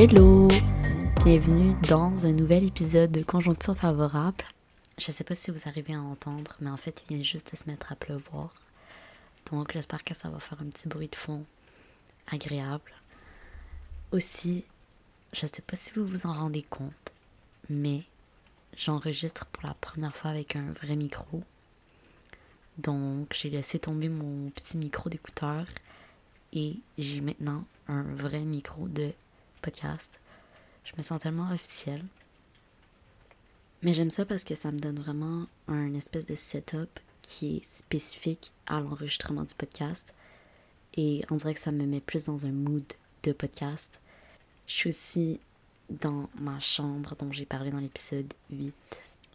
Hello! Bienvenue dans un nouvel épisode de Conjoncture favorable. Je sais pas si vous arrivez à entendre, mais en fait, il vient juste de se mettre à pleuvoir. Donc, j'espère que ça va faire un petit bruit de fond agréable. Aussi, je sais pas si vous vous en rendez compte, mais j'enregistre pour la première fois avec un vrai micro. Donc, j'ai laissé tomber mon petit micro d'écouteur et j'ai maintenant un vrai micro de podcast. Je me sens tellement officielle. Mais j'aime ça parce que ça me donne vraiment un espèce de setup qui est spécifique à l'enregistrement du podcast. Et on dirait que ça me met plus dans un mood de podcast. Je suis aussi dans ma chambre dont j'ai parlé dans l'épisode 8.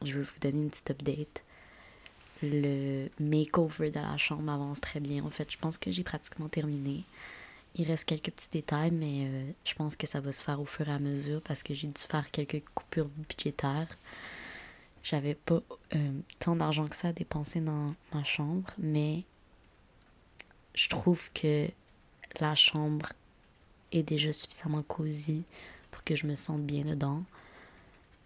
Je veux vous donner une petite update. Le makeover de la chambre avance très bien. En fait, je pense que j'ai pratiquement terminé. Il reste quelques petits détails, mais euh, je pense que ça va se faire au fur et à mesure parce que j'ai dû faire quelques coupures budgétaires. J'avais pas euh, tant d'argent que ça à dépenser dans ma chambre, mais je trouve que la chambre est déjà suffisamment cosy pour que je me sente bien dedans.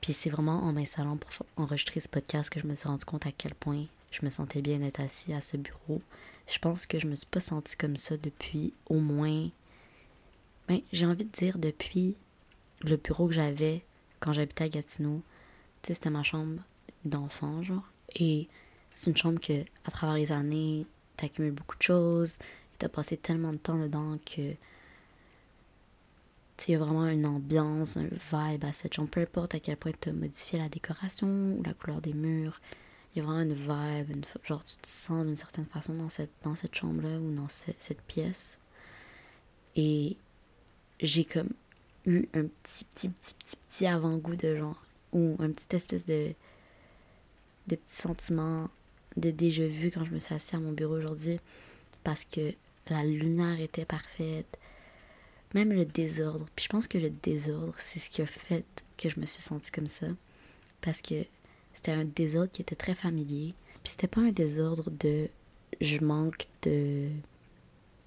Puis c'est vraiment en m'installant pour enregistrer ce podcast que je me suis rendu compte à quel point je me sentais bien d'être assis à ce bureau. Je pense que je me suis pas sentie comme ça depuis au moins. Ben, j'ai envie de dire depuis le bureau que j'avais quand j'habitais à Gatineau. Tu c'était ma chambre d'enfant, genre. Et c'est une chambre que, à travers les années, t'accumules beaucoup de choses. T'as passé tellement de temps dedans que. Il y a vraiment une ambiance, un vibe à cette chambre. Peu importe à quel point tu as modifié la décoration ou la couleur des murs y a vraiment une vibe, genre tu te sens d'une certaine façon dans cette, dans cette chambre-là ou dans cette pièce. Et j'ai comme eu un petit, petit, petit, petit, petit avant-goût de genre, ou un petit espèce de, de petit sentiment de déjà vu quand je me suis assise à mon bureau aujourd'hui parce que la lumière était parfaite, même le désordre. Puis je pense que le désordre, c'est ce qui a fait que je me suis sentie comme ça. Parce que c'était un désordre qui était très familier. Puis c'était pas un désordre de je manque de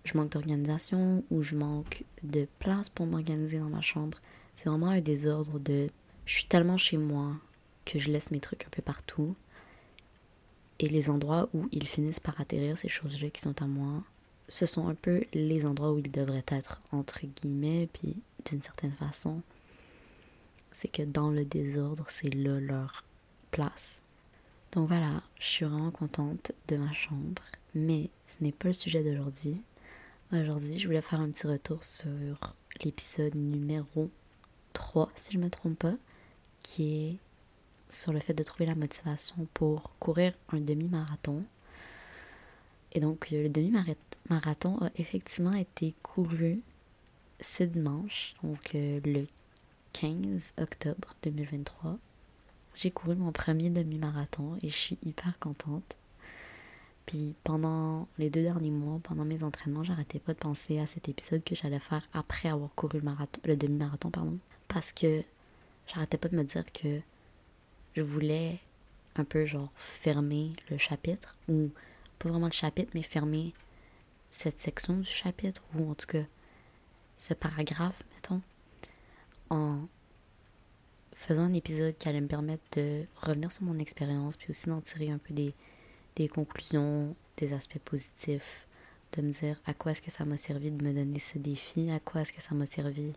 je manque d'organisation ou je manque de place pour m'organiser dans ma chambre. C'est vraiment un désordre de je suis tellement chez moi que je laisse mes trucs un peu partout. Et les endroits où ils finissent par atterrir, ces choses-là qui sont à moi, ce sont un peu les endroits où ils devraient être, entre guillemets, puis d'une certaine façon. C'est que dans le désordre, c'est là leur place. Donc voilà, je suis vraiment contente de ma chambre, mais ce n'est pas le sujet d'aujourd'hui. Aujourd'hui, je voulais faire un petit retour sur l'épisode numéro 3, si je ne me trompe pas, qui est sur le fait de trouver la motivation pour courir un demi-marathon. Et donc, le demi-marathon a effectivement été couru ce dimanche, donc euh, le 15 octobre 2023. J'ai couru mon premier demi-marathon et je suis hyper contente. Puis pendant les deux derniers mois, pendant mes entraînements, j'arrêtais pas de penser à cet épisode que j'allais faire après avoir couru le le demi-marathon, pardon. Parce que j'arrêtais pas de me dire que je voulais un peu genre fermer le chapitre, ou pas vraiment le chapitre, mais fermer cette section du chapitre, ou en tout cas ce paragraphe, mettons, en faisant un épisode qui allait me permettre de revenir sur mon expérience, puis aussi d'en tirer un peu des, des conclusions, des aspects positifs, de me dire à quoi est-ce que ça m'a servi de me donner ce défi, à quoi est-ce que ça m'a servi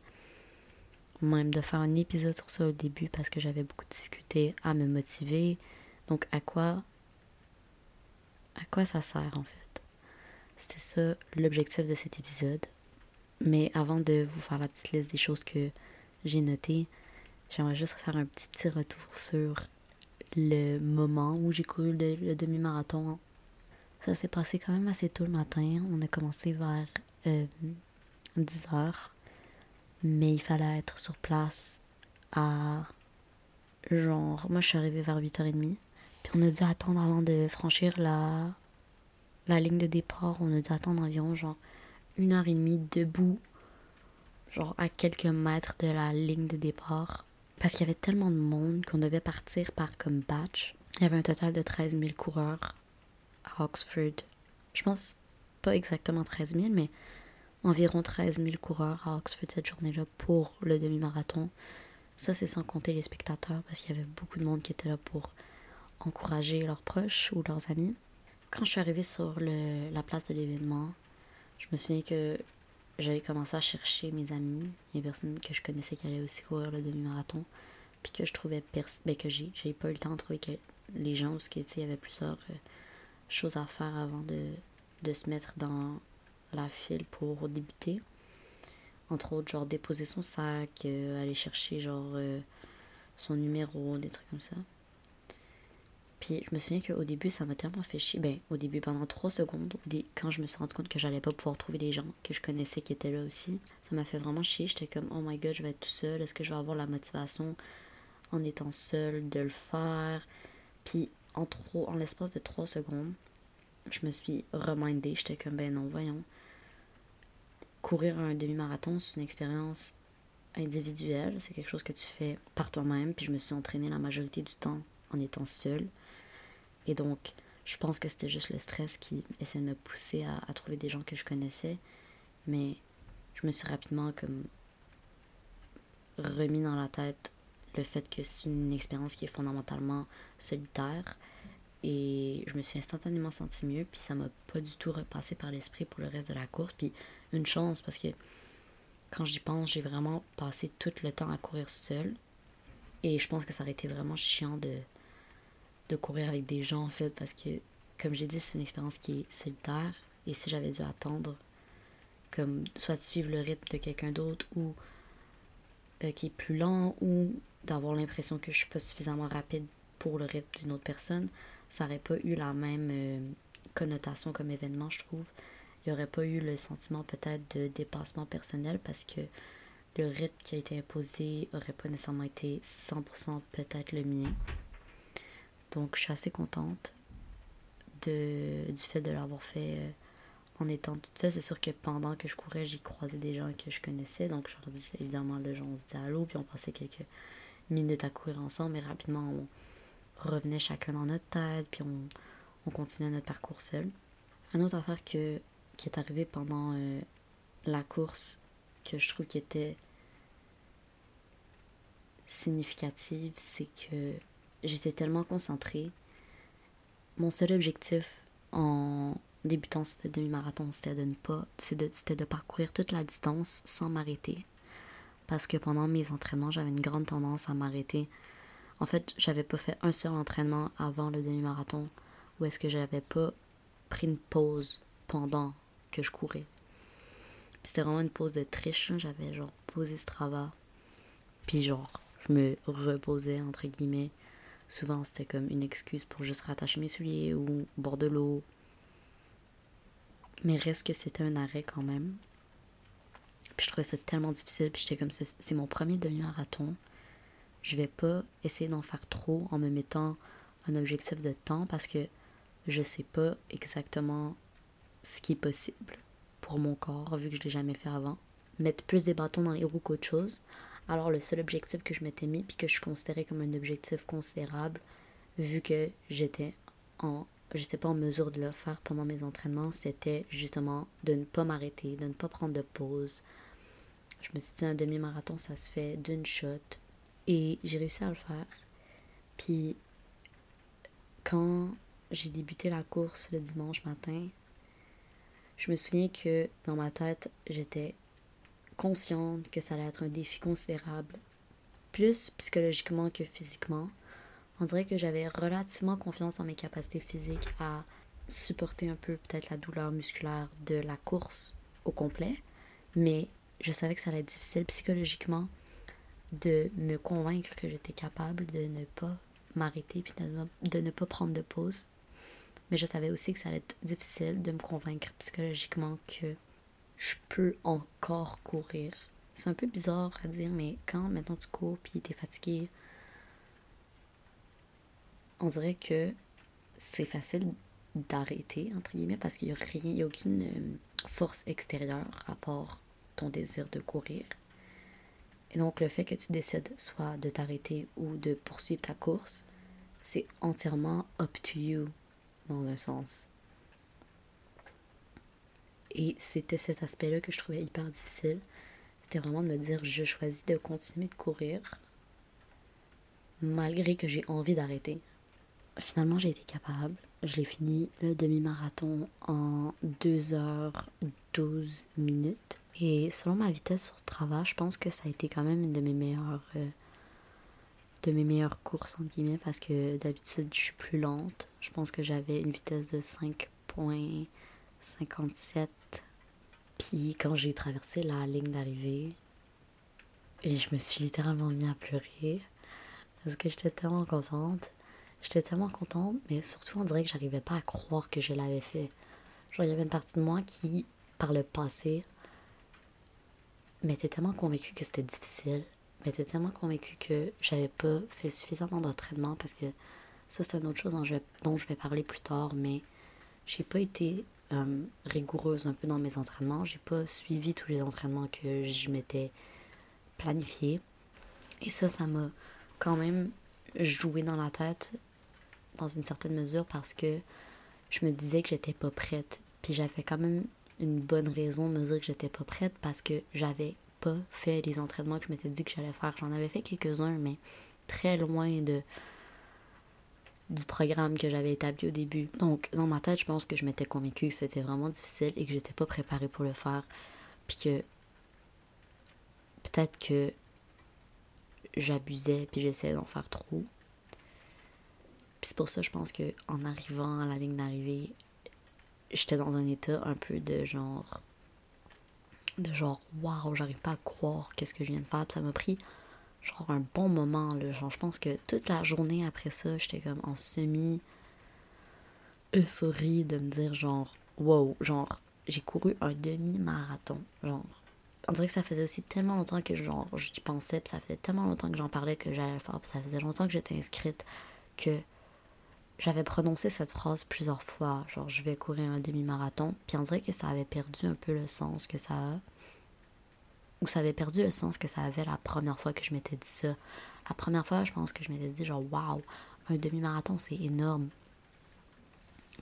même de faire un épisode sur ça au début parce que j'avais beaucoup de difficultés à me motiver. Donc à quoi à quoi ça sert en fait? C'était ça l'objectif de cet épisode. Mais avant de vous faire la petite liste des choses que j'ai notées, J'aimerais juste faire un petit petit retour sur le moment où j'ai couru le, demi-marathon. Ça s'est passé quand même assez tôt le matin. On a commencé vers 10 euh, heures. Mais il fallait être sur place à genre. Moi, je suis arrivée vers 8h30. Puis on a dû attendre avant de franchir la, la ligne de départ. On a dû attendre environ genre une heure et demie debout, genre à quelques mètres de la ligne de départ. Parce qu'il y avait tellement de monde qu'on devait partir par comme batch. Il y avait un total de 13 000 coureurs à Oxford. Je pense pas exactement 13 000, mais environ 13 000 coureurs à Oxford cette journée-là pour le demi-marathon. Ça, c'est sans compter les spectateurs parce qu'il y avait beaucoup de monde qui était là pour encourager leurs proches ou leurs amis. Quand je suis arrivée sur la place de l'événement, je me souviens que j'avais commencé à chercher mes amis, les personnes que je connaissais qui allaient aussi courir le demi-marathon, puis que je trouvais ben, que j'ai, j'ai pas eu le temps de trouver les gens, parce qu'il y avait plusieurs euh, choses à faire avant de, de se mettre dans la file pour débuter. Entre autres, genre déposer son sac, euh, aller chercher genre euh, son numéro, des trucs comme ça. Puis je me souviens qu'au début, ça m'a tellement fait chier. Ben, au début, pendant trois secondes, quand je me suis rendu compte que j'allais pas pouvoir trouver des gens que je connaissais qui étaient là aussi, ça m'a fait vraiment chier. J'étais comme, oh my god, je vais être tout seul. Est-ce que je vais avoir la motivation en étant seul de le faire? Puis en, en l'espace de trois secondes, je me suis remindée. J'étais comme, ben non, voyons. Courir un demi-marathon, c'est une expérience individuelle. C'est quelque chose que tu fais par toi-même. Puis je me suis entraînée la majorité du temps en étant seule. Et donc, je pense que c'était juste le stress qui essayait de me pousser à, trouver des gens que je connaissais. Mais je me suis rapidement comme remis dans la tête le fait que c'est une expérience qui est fondamentalement solitaire. Et je me suis instantanément senti mieux, puis ça m'a pas du tout repassé par l'esprit pour le reste de la course. Puis une chance, parce que quand j'y pense, j'ai vraiment passé tout le temps à courir seule. Et je pense que ça aurait été vraiment chiant de, de courir avec des gens en fait parce que comme j'ai dit c'est une expérience qui est solitaire. Et si j'avais dû attendre comme soit de suivre le rythme de quelqu'un d'autre ou euh, qui est plus lent ou d'avoir l'impression que je suis pas suffisamment rapide pour le rythme d'une autre personne ça aurait pas eu la même euh, connotation comme événement je trouve. Il n'y aurait pas eu le sentiment peut-être de dépassement personnel parce que le rythme qui a été imposé aurait pas nécessairement été 100% peut-être le mien donc, je suis assez contente de, du fait de l'avoir fait euh, en étant toute seule. C'est sûr que pendant que je courais, j'ai croisé des gens que je connaissais. Donc, je leur disais évidemment, le gens, on se disait allô, puis on passait quelques minutes à courir ensemble. Mais rapidement, on revenait chacun dans notre tête, puis on, on continuait notre parcours seul. Une autre affaire que, qui est arrivée pendant euh, la course que je trouve qui était significative, c'est que j'étais tellement concentrée. Mon seul objectif en débutant ce demi-marathon, c'était de ne pas, c'était de parcourir toute la distance sans m'arrêter. Parce que pendant mes entraînements, j'avais une grande tendance à m'arrêter. En fait, j'avais pas fait un seul entraînement avant le demi-marathon où est-ce que j'avais pas pris une pause pendant que je courais. C'était vraiment une pause de triche. J'avais genre posé ce travail. Puis genre, je me reposais entre guillemets Souvent, c'était comme une excuse pour juste rattacher mes souliers ou bord de l'eau. Mais reste que c'était un arrêt quand même. Puis je trouvais ça tellement difficile. Puis j'étais comme, c'est mon premier demi-marathon. Je vais pas essayer d'en faire trop en me mettant un objectif de temps parce que je sais pas exactement ce qui est possible pour mon corps, vu que je l'ai jamais fait avant. Mettre plus des bâtons dans les roues qu'autre chose. Alors le seul objectif que je m'étais mis, puis que je considérais comme un objectif considérable, vu que j'étais en j'étais pas en mesure de le faire pendant mes entraînements, c'était justement de ne pas m'arrêter, de ne pas prendre de pause. Je me suis dit un demi-marathon, ça se fait d'une shot. Et j'ai réussi à le faire. Puis quand j'ai débuté la course le dimanche matin, je me souviens que dans ma tête, j'étais consciente que ça allait être un défi considérable, plus psychologiquement que physiquement. On dirait que j'avais relativement confiance en mes capacités physiques à supporter un peu peut-être la douleur musculaire de la course au complet, mais je savais que ça allait être difficile psychologiquement de me convaincre que j'étais capable de ne pas m'arrêter puis de, de ne pas prendre de pause. Mais je savais aussi que ça allait être difficile de me convaincre psychologiquement que je peux encore courir. C'est un peu bizarre à dire, mais quand maintenant tu cours puis t'es fatigué, on dirait que c'est facile d'arrêter, entre guillemets, parce qu'il n'y a rien, il n'y a aucune euh, force extérieure à part ton désir de courir. Et donc le fait que tu décides soit de t'arrêter ou de poursuivre ta course, c'est entièrement up to you dans un sens. Et c'était cet aspect-là que je trouvais hyper difficile. C'était vraiment de me dire, je choisis de continuer de courir malgré que j'ai envie d'arrêter. Finalement, j'ai été capable. Je l'ai fini le demi-marathon en 2h12 minutes. Et selon ma vitesse sur travail, je pense que ça a été quand même une de mes meilleures euh, de mes meilleures courses entre guillemets parce que d'habitude je suis plus lente. Je pense que j'avais une vitesse de 5.57 puis quand j'ai traversé la ligne d'arrivée, et je me suis littéralement mis à pleurer parce que j'étais tellement contente. J'étais tellement contente, mais surtout on dirait que j'arrivais pas à croire que je l'avais fait. Genre il y avait une partie de moi qui, par le passé, m'était tellement convaincue que c'était difficile, m'était tellement convaincue que j'avais pas fait suffisamment d'entraînement parce que ça c'est une autre chose dont je, dont je vais parler plus tard, mais j'ai pas été euh, rigoureuse un peu dans mes entraînements. J'ai pas suivi tous les entraînements que je m'étais planifié. Et ça, ça m'a quand même joué dans la tête dans une certaine mesure parce que je me disais que j'étais pas prête. Puis j'avais quand même une bonne raison de me dire que j'étais pas prête parce que j'avais pas fait les entraînements que je m'étais dit que j'allais faire. J'en avais fait quelques-uns, mais très loin de du programme que j'avais établi au début. Donc, dans ma tête, je pense que je m'étais convaincue que c'était vraiment difficile et que j'étais pas préparée pour le faire. Puis que peut-être que j'abusais puis j'essayais d'en faire trop. Puis c'est pour ça, je pense que en arrivant à la ligne d'arrivée, j'étais dans un état un peu de genre de genre waouh, j'arrive pas à croire qu'est-ce que je viens de faire. Ça m'a pris genre un bon moment. Là. Genre, je pense que toute la journée après ça, j'étais comme en semi euphorie de me dire genre wow, genre j'ai couru un demi-marathon. Genre, on dirait que ça faisait aussi tellement longtemps que genre j'y pensais, puis ça faisait tellement longtemps que j'en parlais que j'allais le faire, puis ça faisait longtemps que j'étais inscrite que j'avais prononcé cette phrase plusieurs fois, genre je vais courir un demi-marathon, puis on dirait que ça avait perdu un peu le sens que ça a ou ça avait perdu le sens que ça avait la première fois que je m'étais dit ça. La première fois, je pense que je m'étais dit genre waouh, un demi-marathon, c'est énorme.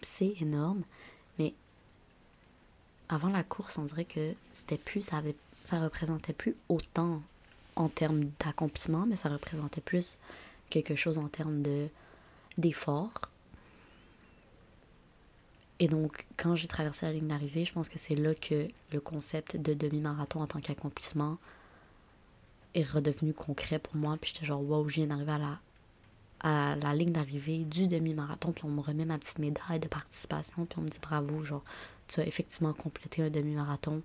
C'est énorme, mais avant la course, on dirait que c'était plus ça avait représentait plus autant en termes d'accomplissement, mais ça représentait plus quelque chose en termes de d'effort et donc, quand j'ai traversé la ligne d'arrivée, je pense que c'est là que le concept de demi-marathon en tant qu'accomplissement est redevenu concret pour moi. Puis j'étais genre, wow, je viens d'arriver à la, à la ligne d'arrivée du demi-marathon. Puis on me remet ma petite médaille de participation. Puis on me dit bravo, genre, tu as effectivement complété un demi-marathon.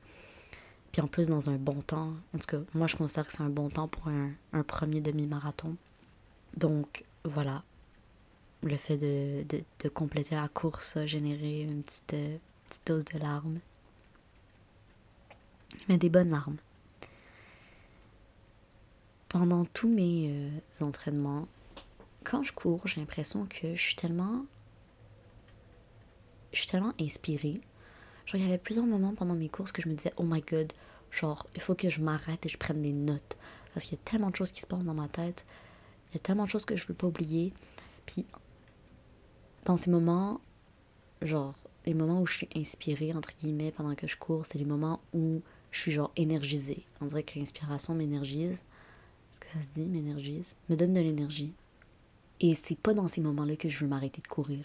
Puis en plus, dans un bon temps. En tout cas, moi, je considère que c'est un bon temps pour un, un premier demi-marathon. Donc, voilà le fait de, de, compléter la course a généré une petite, euh, petite dose de larmes. Mais des bonnes larmes. Pendant tous mes euh, entraînements, quand je cours, j'ai l'impression que je suis tellement. Je suis tellement inspirée. Genre, il y avait plusieurs moments pendant mes courses que je me disais, oh my god, genre, il faut que je m'arrête et je prenne des notes. Parce qu'il y a tellement de choses qui se passent dans ma tête. Il y a tellement de choses que je ne veux pas oublier. Puis dans ces moments, genre, les moments où je suis inspirée, entre guillemets, pendant que je cours, c'est les moments où je suis, genre, énergisée. On dirait que l'inspiration m'énergise. Est-ce que ça se dit, m'énergise? Me donne de l'énergie. Et c'est pas dans ces moments-là que je veux m'arrêter de courir.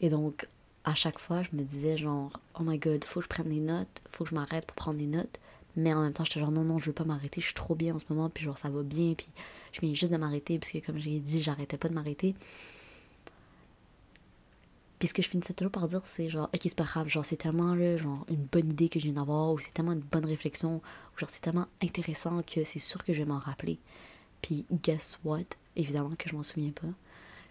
Et donc, à chaque fois, je me disais, genre, oh my god, faut que je prenne des notes, faut que je m'arrête pour prendre des notes. Mais en même temps, j'étais genre, non, non, je veux pas m'arrêter, je suis trop bien en ce moment, puis genre, ça va bien, puis je viens juste de m'arrêter, parce que comme j'ai dit, j'arrêtais pas de m'arrêter. Puis ce que je finissais toujours par dire, c'est genre, ok, c'est pas grave, genre, c'est tellement, là, genre, une bonne idée que je viens d'avoir, ou c'est tellement une bonne réflexion, ou genre, c'est tellement intéressant que c'est sûr que je vais m'en rappeler. Puis, guess what? Évidemment que je m'en souviens pas.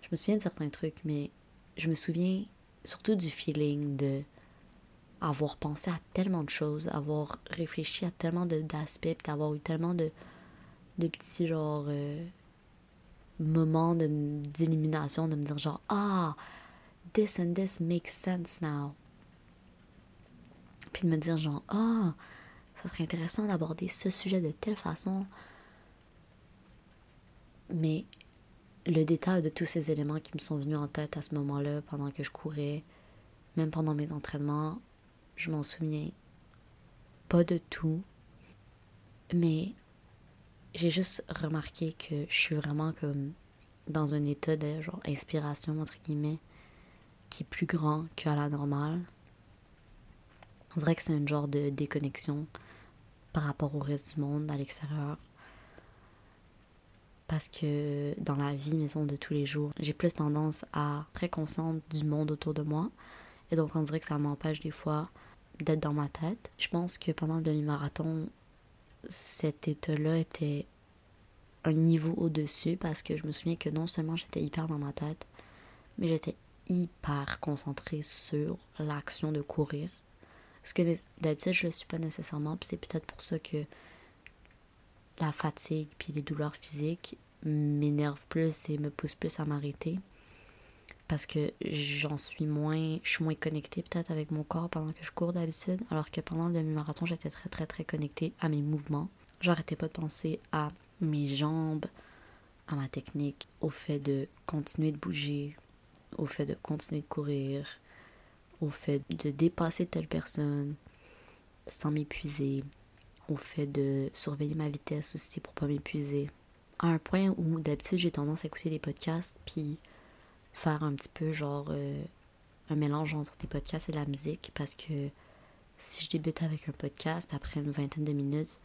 Je me souviens de certains trucs, mais je me souviens surtout du feeling de avoir pensé à tellement de choses, avoir réfléchi à tellement d'aspects, d'avoir eu tellement de, de petits, genre, euh, moments d'élimination, de, de me dire, genre, ah, this and this makes sense now. Puis de me dire genre, ah, ça serait intéressant d'aborder ce sujet de telle façon. Mais le détail de tous ces éléments qui me sont venus en tête à ce moment-là, pendant que je courais, même pendant mes entraînements, je m'en souviens pas de tout. Mais j'ai juste remarqué que je suis vraiment comme dans un état de genre inspiration entre guillemets qui est plus grand qu'à la normale. On dirait que c'est un genre de déconnexion par rapport au reste du monde à l'extérieur. Parce que dans la vie, maison de tous les jours, j'ai plus tendance à être très consciente du monde autour de moi. Et donc, on dirait que ça m'empêche des fois d'être dans ma tête. Je pense que pendant le demi-marathon, cet état-là était un niveau au-dessus parce que je me souviens que non seulement j'étais hyper dans ma tête, mais j'étais hyper concentrée sur l'action de courir. Ce que d'habitude je ne suis pas nécessairement, puis c'est peut-être pour ça que la fatigue puis les douleurs physiques m'énervent plus et me poussent plus à m'arrêter parce que j'en suis moins, je suis moins connectée peut-être avec mon corps pendant que je cours d'habitude, alors que pendant le demi-marathon, j'étais très très très connectée à mes mouvements. J'arrêtais pas de penser à mes jambes, à ma technique, au fait de continuer de bouger, au fait de continuer de courir, au fait de dépasser telle personne sans m'épuiser, au fait de surveiller ma vitesse aussi pour pas m'épuiser. À un point où d'habitude j'ai tendance à écouter des podcasts puis faire un petit peu genre euh, un mélange entre des podcasts et de la musique parce que si je débute avec un podcast, après une vingtaine de minutes,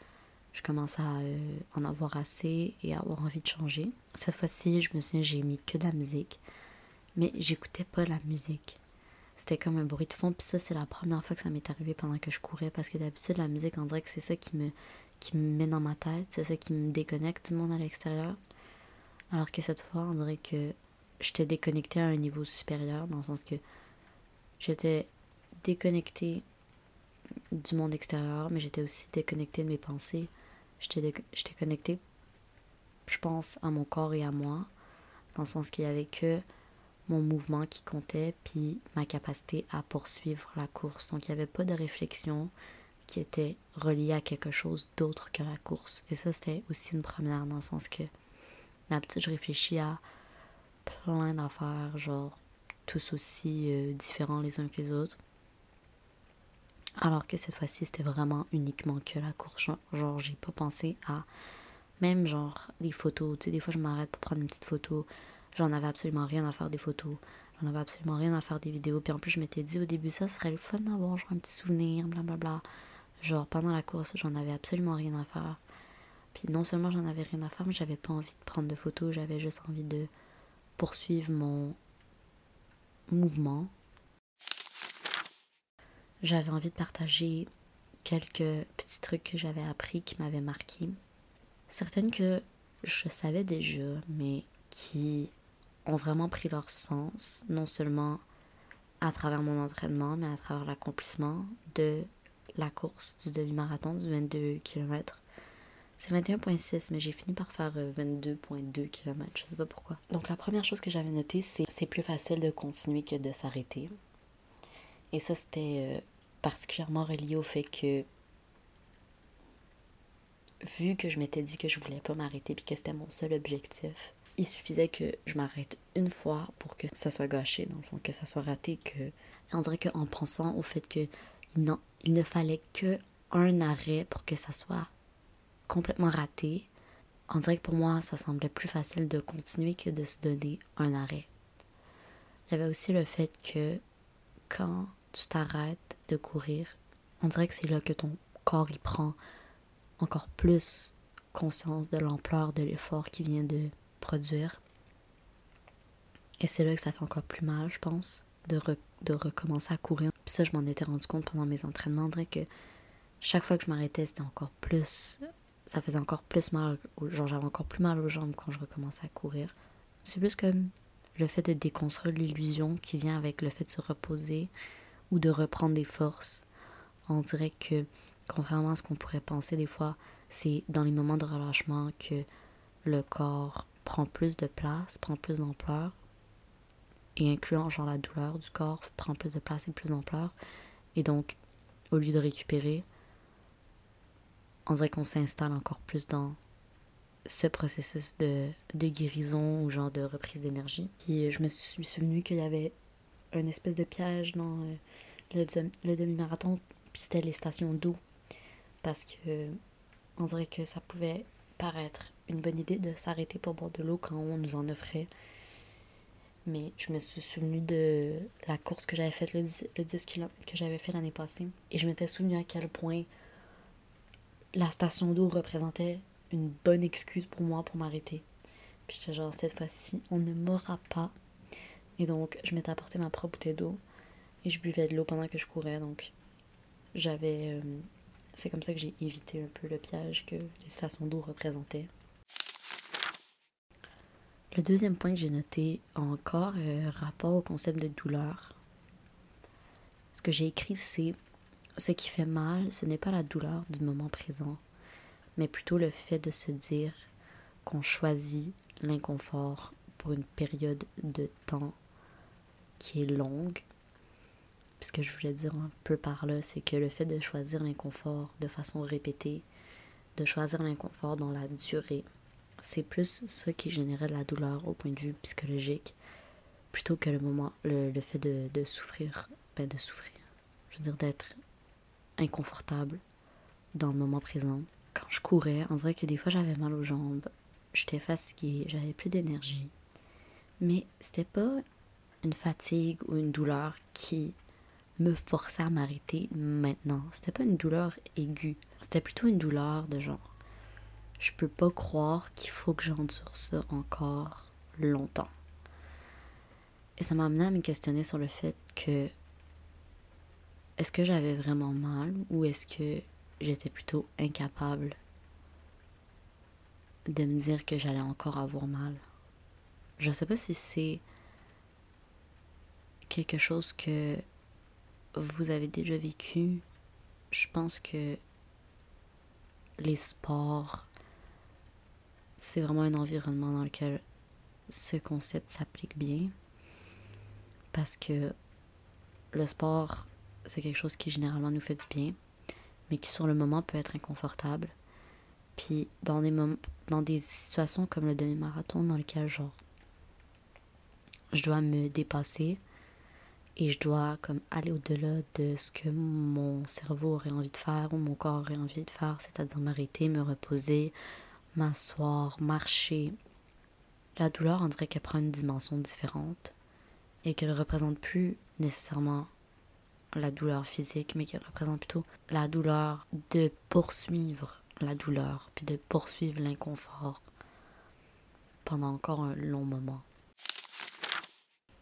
je commence à euh, en avoir assez et à avoir envie de changer. Cette fois-ci, je me souviens, j'ai mis que de la musique, mais j'écoutais pas la musique. C'était comme un bruit de fond, puis ça, c'est la première fois que ça m'est arrivé pendant que je courais, parce que d'habitude, la musique, on dirait que c'est ça qui me, qui me met dans ma tête, c'est ça qui me déconnecte du monde à l'extérieur. Alors que cette fois, on dirait que j'étais déconnectée à un niveau supérieur, dans le sens que j'étais déconnectée du monde extérieur, mais j'étais aussi déconnectée de mes pensées. J'étais, connectée, je pense, à mon corps et à moi, dans le sens qu'il y avait que mon mouvement qui comptait, puis ma capacité à poursuivre la course. Donc il n'y avait pas de réflexion qui était reliée à quelque chose d'autre que la course. Et ça, c'était aussi une première, dans le sens que d'habitude, je réfléchis à plein d'affaires, genre tous aussi euh, différents les uns que les autres. Alors que cette fois-ci, c'était vraiment uniquement que la course. Genre, j'ai pas pensé à même genre les photos. Tu sais, des fois, je m'arrête pour prendre une petite photo. J'en avais absolument rien à faire des photos. J'en avais absolument rien à faire des vidéos. Puis en plus, je m'étais dit au début, ça serait le fun d'avoir genre un petit souvenir, blablabla. Genre, pendant la course, j'en avais absolument rien à faire. Puis non seulement j'en avais rien à faire, mais j'avais pas envie de prendre de photos. J'avais juste envie de poursuivre mon mouvement. J'avais envie de partager quelques petits trucs que j'avais appris qui m'avaient marqué. Certaines que je savais déjà, mais qui ont vraiment pris leur sens, non seulement à travers mon entraînement, mais à travers l'accomplissement de la course du demi-marathon du 22 km c'est 21.6, mais j'ai fini par faire 22.2 euh, km. Je sais pas pourquoi. Donc, la première chose que j'avais notée, c'est c'est plus facile de continuer que de s'arrêter. Et ça, c'était euh, particulièrement relié au fait que, vu que je m'étais dit que je voulais pas m'arrêter puis que c'était mon seul objectif, il suffisait que je m'arrête une fois pour que ça soit gâché, dans le fond, que ça soit raté. Que... On dirait qu'en pensant au fait que il ne fallait que un arrêt pour que ça soit complètement raté, on dirait que pour moi, ça semblait plus facile de continuer que de se donner un arrêt. Il y avait aussi le fait que quand tu t'arrêtes de courir, on dirait que c'est là que ton corps y prend encore plus conscience de l'ampleur de l'effort qu'il vient de produire. Et c'est là que ça fait encore plus mal, je pense, de, de recommencer à courir. Puis ça, je m'en étais rendu compte pendant mes entraînements. On dirait que chaque fois que je m'arrêtais, c'était encore plus ça faisait encore plus mal, genre j'avais encore plus mal aux jambes quand je recommençais à courir. C'est plus comme le fait de déconstruire l'illusion qui vient avec le fait de se reposer ou de reprendre des forces. On dirait que, contrairement à ce qu'on pourrait penser des fois, c'est dans les moments de relâchement que le corps prend plus de place, prend plus d'ampleur, et incluant genre la douleur du corps, prend plus de place et plus d'ampleur. Et donc, au lieu de récupérer, on dirait qu'on s'installe encore plus dans ce processus de, guérison ou genre de reprise d'énergie. Puis je me suis souvenu qu'il y avait une espèce de piège dans euh, le, le demi-marathon, puis c'était les stations d'eau. parce que on dirait que ça pouvait paraître une bonne idée de s'arrêter pour boire de l'eau quand on nous en offrait. Mais je me suis souvenu de la course que j'avais faite, le 10, le 10 km que j'avais fait l'année passée. Et je m'étais souvenu à quel point la station d'eau représentait une bonne excuse pour moi pour m'arrêter. Puis j'étais genre, cette fois-ci, on ne m'aura pas. Et donc, je m'étais apporté ma propre bouteille d'eau. Et je buvais de l'eau pendant que je courais. Donc, j'avais. Euh, c'est comme ça que j'ai évité un peu le piège que les stations d'eau représentaient. Le deuxième point que j'ai noté encore euh, rapport au concept de douleur. Ce que j'ai écrit, c'est ce qui fait mal, ce n'est pas la douleur du moment présent, mais plutôt le fait de se dire qu'on choisit l'inconfort pour une période de temps qui est longue. Ce que je voulais dire un peu par là, c'est que le fait de choisir l'inconfort de façon répétée, de choisir l'inconfort dans la durée, c'est plus ça qui générait de la douleur au point de vue psychologique, plutôt que le moment, le, fait de, de souffrir, ben de souffrir, je veux dire d'être inconfortable dans le moment présent. Quand je courais, on dirait que des fois j'avais mal aux jambes, j'étais fatiguée, j'avais plus d'énergie. Mais c'était pas une fatigue ou une douleur qui me forçait à m'arrêter maintenant. C'était pas une douleur aiguë. C'était plutôt une douleur de genre je peux pas croire qu'il faut que j'endure ça encore longtemps. Et ça m'a amené à me questionner sur le fait que est-ce que j'avais vraiment mal ou est-ce que j'étais plutôt incapable de me dire que j'allais encore avoir mal? Je sais pas si c'est quelque chose que vous avez déjà vécu. Je pense que les sports c'est vraiment un environnement dans lequel ce concept s'applique bien. Parce que le sport, c'est quelque chose qui généralement nous fait du bien, mais qui sur le moment peut être inconfortable. Puis dans des, dans des situations comme le demi-marathon, dans lequel genre je dois me dépasser et je dois comme aller au-delà de ce que mon cerveau aurait envie de faire ou mon corps aurait envie de faire, c'est-à-dire m'arrêter, me reposer, m'asseoir, marcher. La douleur, on dirait qu'elle prend une dimension différente et qu'elle ne représente plus nécessairement la douleur physique, mais qu'elle représente plutôt la douleur de poursuivre la douleur, puis de poursuivre l'inconfort pendant encore un long moment.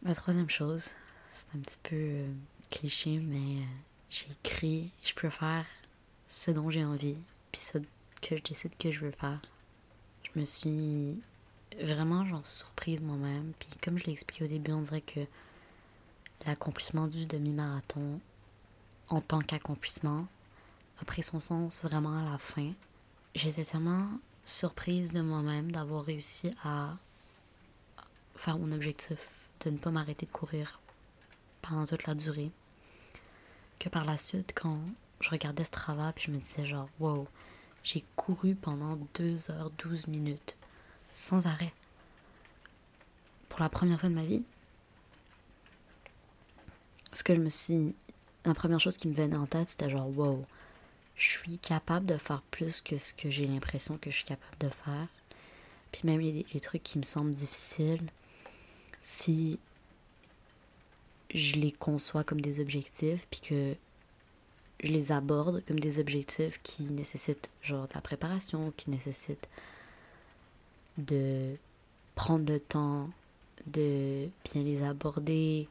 La troisième chose, c'est un petit peu euh, cliché, mais euh, j'ai écrit, je préfère ce dont j'ai envie, puis ce que je décide que je veux faire je me suis vraiment genre surprise moi-même. Puis comme je l'ai expliqué au début, on dirait que l'accomplissement du demi-marathon en tant qu'accomplissement a pris son sens vraiment à la fin. J'étais tellement surprise de moi-même d'avoir réussi à faire mon objectif, de ne pas m'arrêter de courir pendant toute la durée. Que par la suite, quand je regardais ce travail, puis je me disais genre, wow, j'ai couru pendant 2 heures 12 minutes, sans arrêt. Pour la première fois de ma vie. Ce que je me suis. La première chose qui me venait en tête, c'était genre, wow, je suis capable de faire plus que ce que j'ai l'impression que je suis capable de faire. Puis même les trucs qui me semblent difficiles, si je les conçois comme des objectifs, puis que je les aborde comme des objectifs qui nécessitent genre de la préparation, qui nécessitent de prendre le temps de bien les aborder,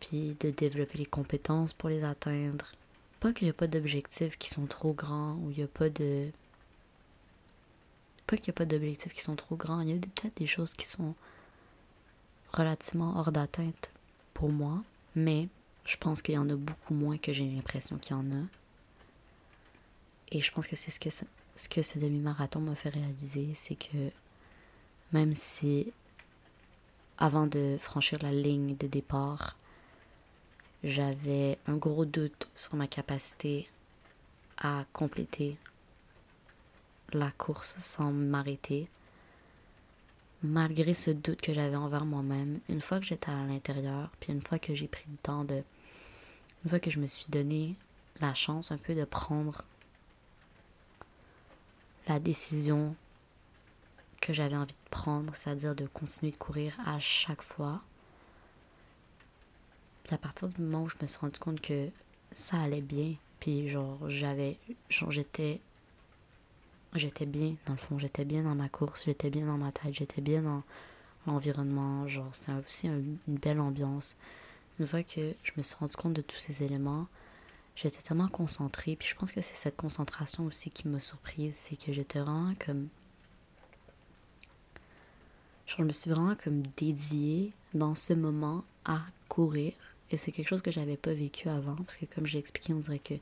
puis de développer les compétences pour les atteindre. Pas qu'il n'y a pas d'objectifs qui sont trop grands ou il n'y a pas de. Pas qu'il n'y a pas d'objectifs qui sont trop grands, il y a peut-être des choses qui sont relativement hors d'atteinte pour moi, mais je pense qu'il y en a beaucoup moins que j'ai l'impression qu'il y en a. Et je pense que c'est ce que, ce demi-marathon m'a fait réaliser, c'est que même si avant de franchir la ligne de départ, j'avais un gros doute sur ma capacité à compléter la course sans m'arrêter. Malgré ce doute que j'avais envers moi-même, une fois que j'étais à l'intérieur, puis une fois que j'ai pris le temps de une fois que je me suis donné la chance un peu de prendre la décision que j'avais envie de prendre, c'est-à-dire de continuer de courir à chaque fois. Puis à partir du moment où je me suis rendu compte que ça allait bien, puis genre j'avais genre j'étais j'étais bien dans le fond, j'étais bien dans ma course, j'étais bien dans ma tête, j'étais bien dans l'environnement, genre c'est aussi une belle ambiance. Une fois que je me suis rendu compte de tous ces éléments, j'étais tellement concentrée, puis je pense que c'est cette concentration aussi qui m'a surprise, c'est que j'étais vraiment comme je me suis vraiment comme dédiée dans ce moment à courir. Et c'est quelque chose que j'avais pas vécu avant, parce que comme j'ai expliqué, on dirait que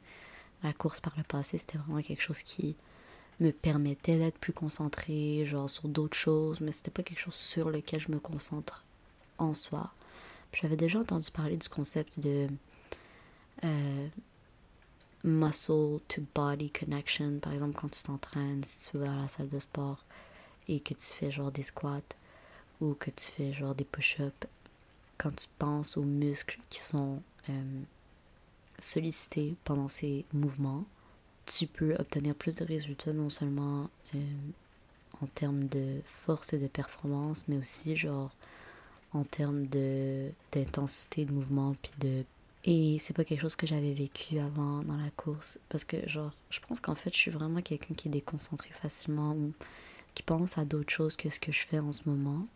la course par le passé, c'était vraiment quelque chose qui me permettait d'être plus concentrée, genre sur d'autres choses, mais c'était pas quelque chose sur lequel je me concentre en soi. J'avais déjà entendu parler du concept de euh, muscle to body connection, par exemple quand tu t'entraînes, si tu vas à la salle de sport et que tu fais genre des squats ou que tu fais genre des push-ups, quand tu penses aux muscles qui sont euh, sollicités pendant ces mouvements, tu peux obtenir plus de résultats non seulement euh, en termes de force et de performance, mais aussi genre en termes d'intensité de mouvement puis de et c'est pas quelque chose que j'avais vécu avant dans la course parce que genre je pense qu'en fait je suis vraiment quelqu'un qui est déconcentré facilement ou qui pense à d'autres choses que ce que je fais en ce moment.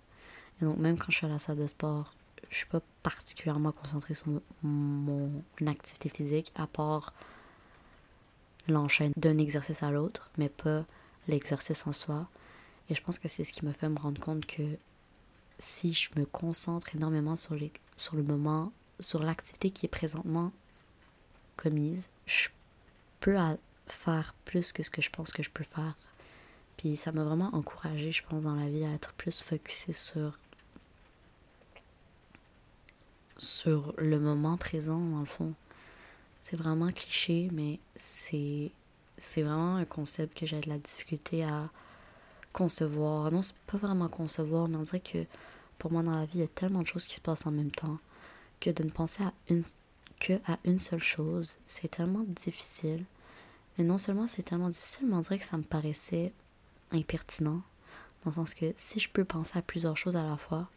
Et donc même quand je suis à la salle de sport je suis pas particulièrement concentrée sur mon, activité physique à part l'enchaîne d'un exercice à l'autre, mais pas l'exercice en soi. Et je pense que c'est ce qui me fait me rendre compte que si je me concentre énormément sur, sur le moment, sur l'activité qui est présentement commise, je peux faire plus que ce que je pense que je peux faire. Puis ça m'a vraiment encouragé, je pense, dans la vie à être plus focusé sur sur le moment présent, dans le fond. C'est vraiment cliché, mais c'est, vraiment un concept que j'ai de la difficulté à concevoir. Non, c'est pas vraiment concevoir, mais on dirait que pour moi, dans la vie, il y a tellement de choses qui se passent en même temps que de ne penser à une, que à une seule chose, c'est tellement difficile. Mais non seulement c'est tellement difficile, mais on dirait que ça me paraissait impertinent. Dans le sens que si je peux penser à plusieurs choses à la fois,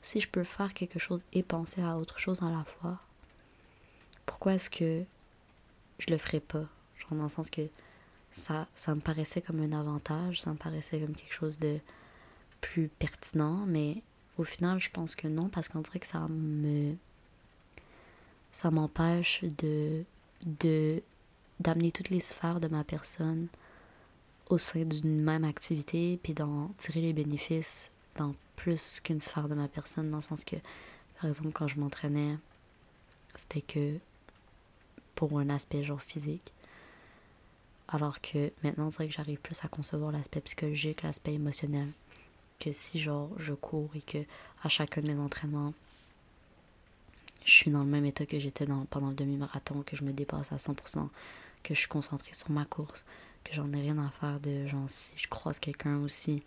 si je peux faire quelque chose et penser à autre chose à la fois, pourquoi est-ce que je le ferais pas? Genre dans le sens que ça, ça me paraissait comme un avantage, ça me paraissait comme quelque chose de plus pertinent, mais au final, je pense que non, parce qu'on dirait que ça me. ça m'empêche de. de d'amener toutes les sphères de ma personne au sein d'une même activité, puis d'en tirer les bénéfices dans plus qu'une sphère de ma personne, dans le sens que, par exemple, quand je m'entraînais, c'était que pour un aspect genre physique. Alors que maintenant, on dirait que j'arrive plus à concevoir l'aspect psychologique, l'aspect émotionnel. Que si genre je cours et que à chacun de mes entraînements, je suis dans le même état que j'étais dans, pendant le demi-marathon, que je me dépasse à 100%, que je suis concentrée sur ma course, que j'en ai rien à faire de genre si je croise quelqu'un aussi,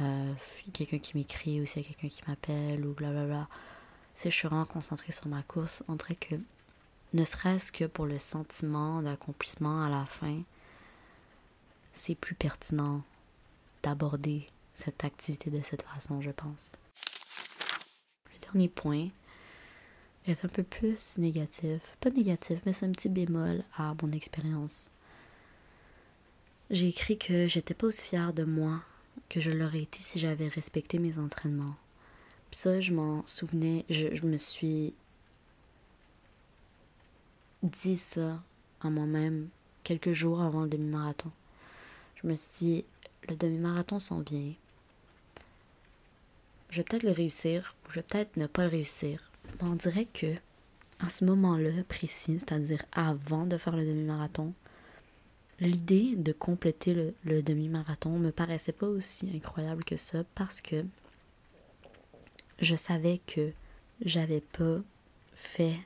euh, quelqu'un qui m'écrit ou s'il y a quelqu'un qui m'appelle ou blablabla. Si je suis vraiment concentrée sur ma course, on dirait que ne serait-ce que pour le sentiment d'accomplissement à la fin, c'est plus pertinent d'aborder cette activité de cette façon, je pense. Le dernier point est un peu plus négatif. Pas négatif, mais c'est un petit bémol à mon expérience. J'ai écrit que j'étais pas aussi fière de moi que je l'aurais été si j'avais respecté mes entraînements. Puis ça, je m'en souvenais, je, me suis dit ça à moi-même quelques jours avant le demi-marathon. Je me suis dit, le demi-marathon s'en vient. Je vais peut-être le réussir, ou je vais peut-être ne pas le réussir. Mais on dirait que, à ce moment-là précis, c'est-à-dire avant de faire le demi-marathon, L'idée de compléter le, demi-marathon me paraissait pas aussi incroyable que ça parce que je savais que j'avais pas fait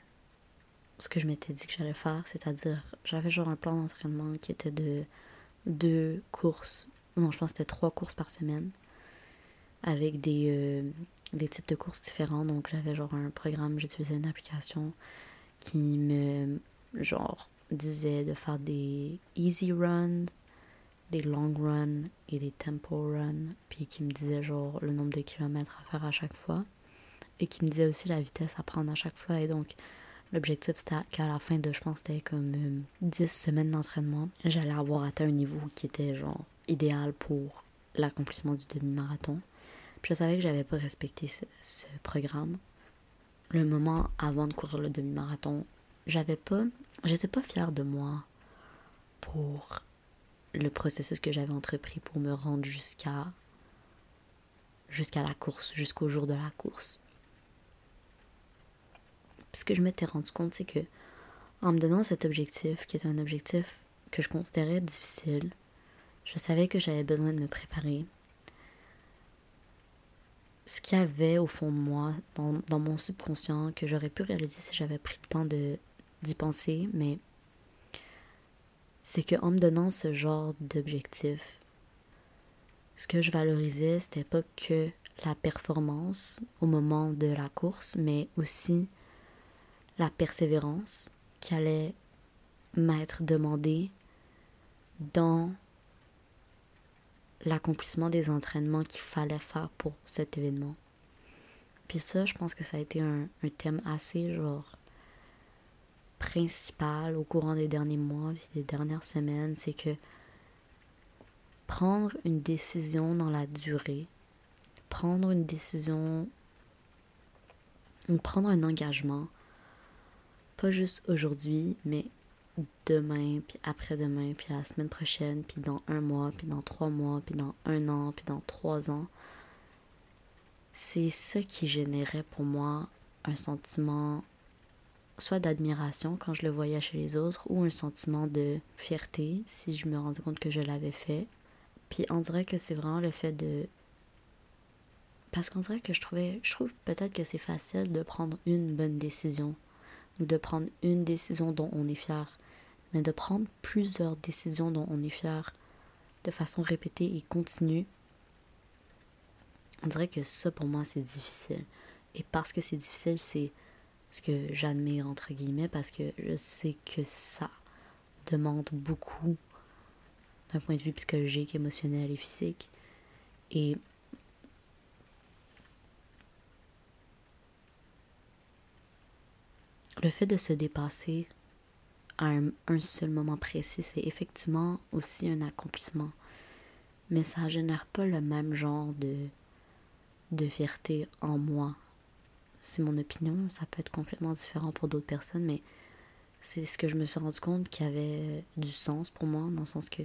ce que je m'étais dit que j'allais faire, c'est-à-dire j'avais genre un plan d'entraînement qui était de deux courses, non je pense que c'était trois courses par semaine avec des, euh, des types de courses différents. Donc j'avais genre un programme, j'utilisais une application qui me genre disait de faire des easy runs des long runs et des tempo runs, puis qui me disait genre le nombre de kilomètres à faire à chaque fois, et qui me disait aussi la vitesse à prendre à chaque fois. Et donc, l'objectif c'était qu'à la fin de, je pense, c'était comme 10 euh, semaines d'entraînement, j'allais avoir atteint un niveau qui était genre idéal pour l'accomplissement du demi-marathon. Je savais que j'avais pas respecté ce, ce programme. Le moment avant de courir le demi-marathon, j'avais pas, j'étais pas fière de moi pour le processus que j'avais entrepris pour me rendre jusqu'à jusqu'à la course, jusqu'au jour de la course. Ce que je m'étais rendu compte, c'est que en me donnant cet objectif, qui était un objectif que je considérais difficile, je savais que j'avais besoin de me préparer. Ce qu'il y avait au fond de moi, dans, mon subconscient, que j'aurais pu réaliser si j'avais pris le temps d'y penser, mais c'est qu'en me donnant ce genre d'objectif, ce que je valorisais, c'était pas que la performance au moment de la course, mais aussi la persévérance qui allait m'être demandée dans l'accomplissement des entraînements qu'il fallait faire pour cet événement. Puis ça, je pense que ça a été un, thème assez genre principal au courant des derniers mois des dernières semaines, c'est que prendre une décision dans la durée, prendre une décision, prendre un engagement, pas juste aujourd'hui, mais demain, puis après-demain, puis la semaine prochaine, puis dans un mois, puis dans trois mois, puis dans un an, puis dans trois ans, c'est ce qui générait pour moi un sentiment soit d'admiration quand je le voyais chez les autres ou un sentiment de fierté si je me rendais compte que je l'avais fait. Puis on dirait que c'est vraiment le fait de parce qu'on dirait que je trouvais je trouve peut-être que c'est facile de prendre une bonne décision de prendre une décision dont on est fier, mais de prendre plusieurs décisions dont on est fier de façon répétée et continue. On dirait que ça pour moi c'est difficile. Et parce que c'est difficile, c'est ce que j'admire entre guillemets parce que je sais que ça demande beaucoup d'un point de vue psychologique, émotionnel et physique. Le fait de se dépasser à un, seul moment précis, c'est effectivement aussi un accomplissement. Mais ça génère pas le même genre de, fierté en moi c'est mon opinion, ça peut être complètement différent pour d'autres personnes, mais c'est ce que je me suis rendu compte qui avait du sens pour moi, dans le sens que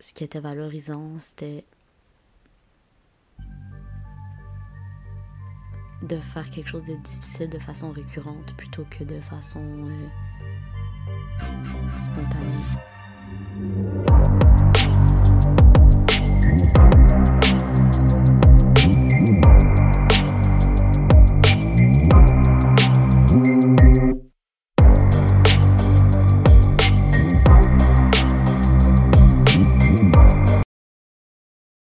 ce qui était valorisant, c'était de faire quelque chose de difficile de façon récurrente plutôt que de façon euh, spontanée.